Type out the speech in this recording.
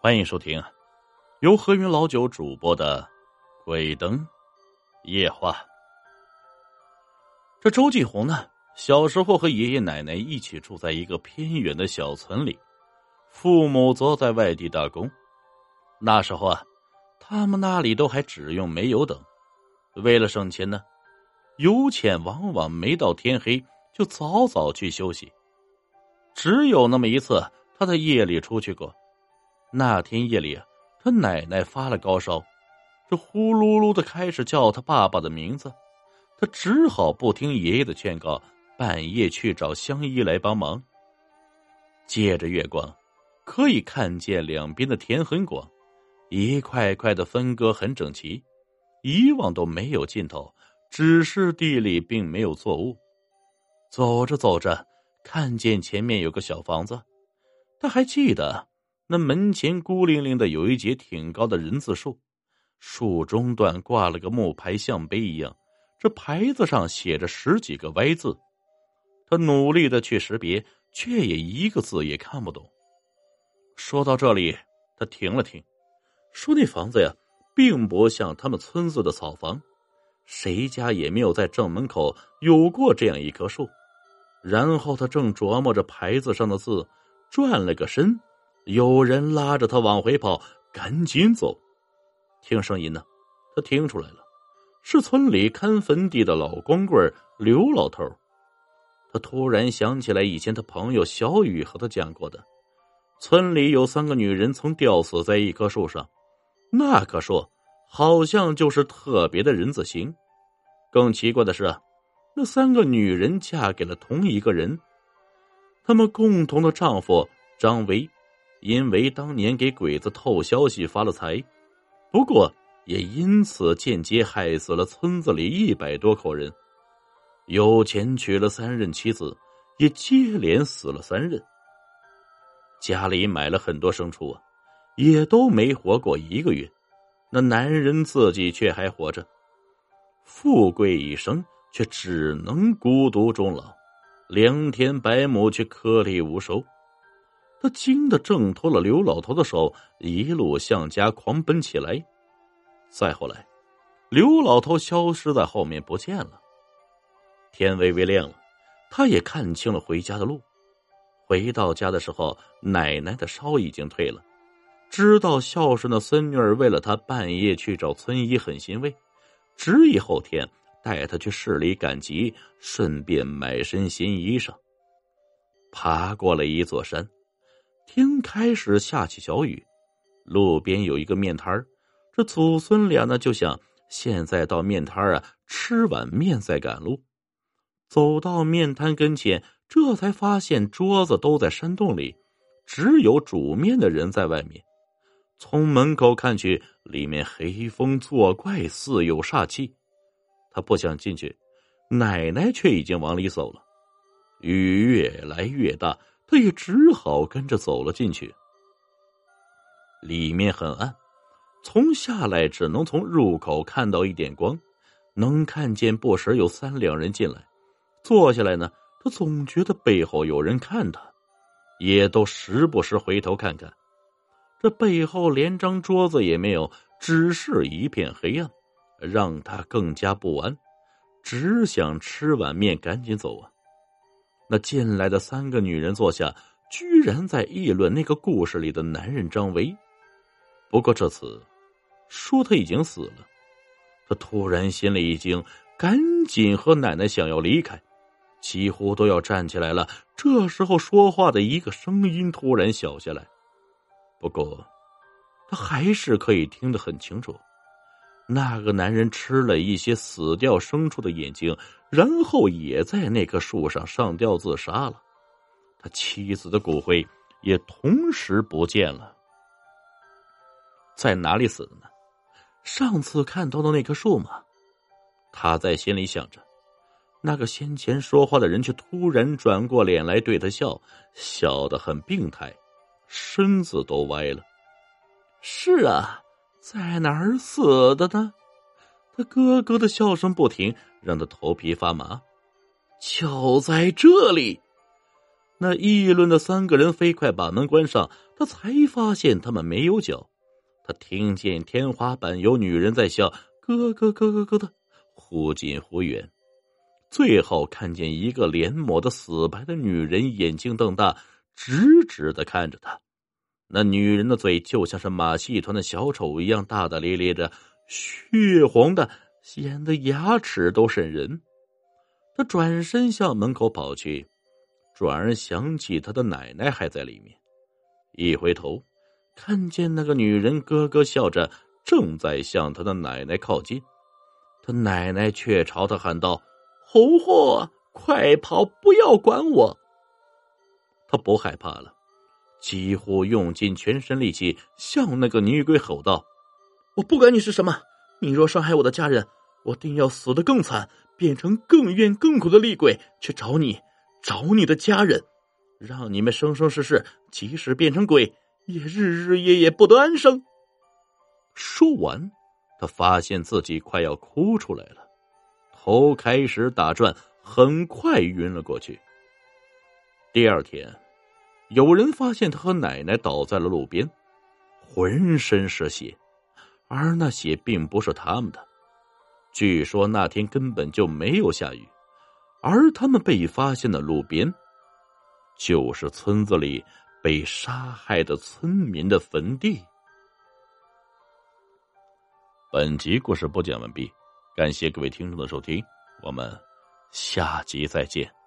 欢迎收听由何云老九主播的《鬼灯夜话》。这周继红呢，小时候和爷爷奶奶一起住在一个偏远的小村里，父母则在外地打工。那时候啊，他们那里都还只用煤油灯。为了省钱呢，油钱往往没到天黑就早早去休息。只有那么一次，他在夜里出去过。那天夜里，他奶奶发了高烧，这呼噜噜的开始叫他爸爸的名字，他只好不听爷爷的劝告，半夜去找乡医来帮忙。借着月光，可以看见两边的田很广，一块块的分割很整齐，一望都没有尽头，只是地里并没有作物。走着走着，看见前面有个小房子，他还记得。那门前孤零零的有一截挺高的人字树，树中段挂了个木牌，像碑一样。这牌子上写着十几个歪字，他努力的去识别，却也一个字也看不懂。说到这里，他停了停，说：“那房子呀，并不像他们村子的草房，谁家也没有在正门口有过这样一棵树。”然后他正琢磨着牌子上的字，转了个身。有人拉着他往回跑，赶紧走。听声音呢，他听出来了，是村里看坟地的老光棍刘老头。他突然想起来，以前他朋友小雨和他讲过的，村里有三个女人曾吊死在一棵树上，那棵树好像就是特别的人字形。更奇怪的是，那三个女人嫁给了同一个人，他们共同的丈夫张维。因为当年给鬼子透消息发了财，不过也因此间接害死了村子里一百多口人。有钱娶了三任妻子，也接连死了三任。家里买了很多牲畜啊，也都没活过一个月。那男人自己却还活着，富贵一生却只能孤独终老，良田百亩却颗粒无收。他惊得挣脱了刘老头的手，一路向家狂奔起来。再后来，刘老头消失在后面不见了。天微微亮了，他也看清了回家的路。回到家的时候，奶奶的烧已经退了。知道孝顺的孙女儿为了他半夜去找村医，很欣慰，执意后天带他去市里赶集，顺便买身新衣裳。爬过了一座山。天开始下起小雨，路边有一个面摊这祖孙俩呢就想现在到面摊啊吃碗面再赶路。走到面摊跟前，这才发现桌子都在山洞里，只有煮面的人在外面。从门口看去，里面黑风作怪，似有煞气。他不想进去，奶奶却已经往里走了。雨越来越大。他也只好跟着走了进去。里面很暗，从下来只能从入口看到一点光，能看见不时有三两人进来，坐下来呢。他总觉得背后有人看他，也都时不时回头看看。这背后连张桌子也没有，只是一片黑暗，让他更加不安，只想吃碗面赶紧走啊。那进来的三个女人坐下，居然在议论那个故事里的男人张维。不过这次说他已经死了，他突然心里一惊，赶紧和奶奶想要离开，几乎都要站起来了。这时候说话的一个声音突然小下来，不过他还是可以听得很清楚。那个男人吃了一些死掉牲畜的眼睛，然后也在那棵树上上吊自杀了。他妻子的骨灰也同时不见了。在哪里死的呢？上次看到的那棵树吗？他在心里想着。那个先前说话的人却突然转过脸来对他笑，笑得很病态，身子都歪了。是啊。在哪儿死的呢？他咯咯的笑声不停，让他头皮发麻。就在这里，那议论的三个人飞快把门关上，他才发现他们没有脚。他听见天花板有女人在笑，咯咯咯咯咯的，忽近忽远。最后看见一个脸抹的死白的女人，眼睛瞪大，直直的看着他。那女人的嘴就像是马戏团的小丑一样大大咧咧的，血红的，显得牙齿都渗人。他转身向门口跑去，转而想起他的奶奶还在里面。一回头，看见那个女人咯咯笑着，正在向他的奶奶靠近。他奶奶却朝他喊道：“红货，快跑！不要管我！”他不害怕了。几乎用尽全身力气向那个女鬼吼道：“我不管你是什么，你若伤害我的家人，我定要死得更惨，变成更冤更苦的厉鬼去找你，找你的家人，让你们生生世世，即使变成鬼，也日日夜夜不得安生。”说完，他发现自己快要哭出来了，头开始打转，很快晕了过去。第二天。有人发现他和奶奶倒在了路边，浑身是血，而那血并不是他们的。据说那天根本就没有下雨，而他们被发现的路边，就是村子里被杀害的村民的坟地。本集故事播讲完毕，感谢各位听众的收听，我们下集再见。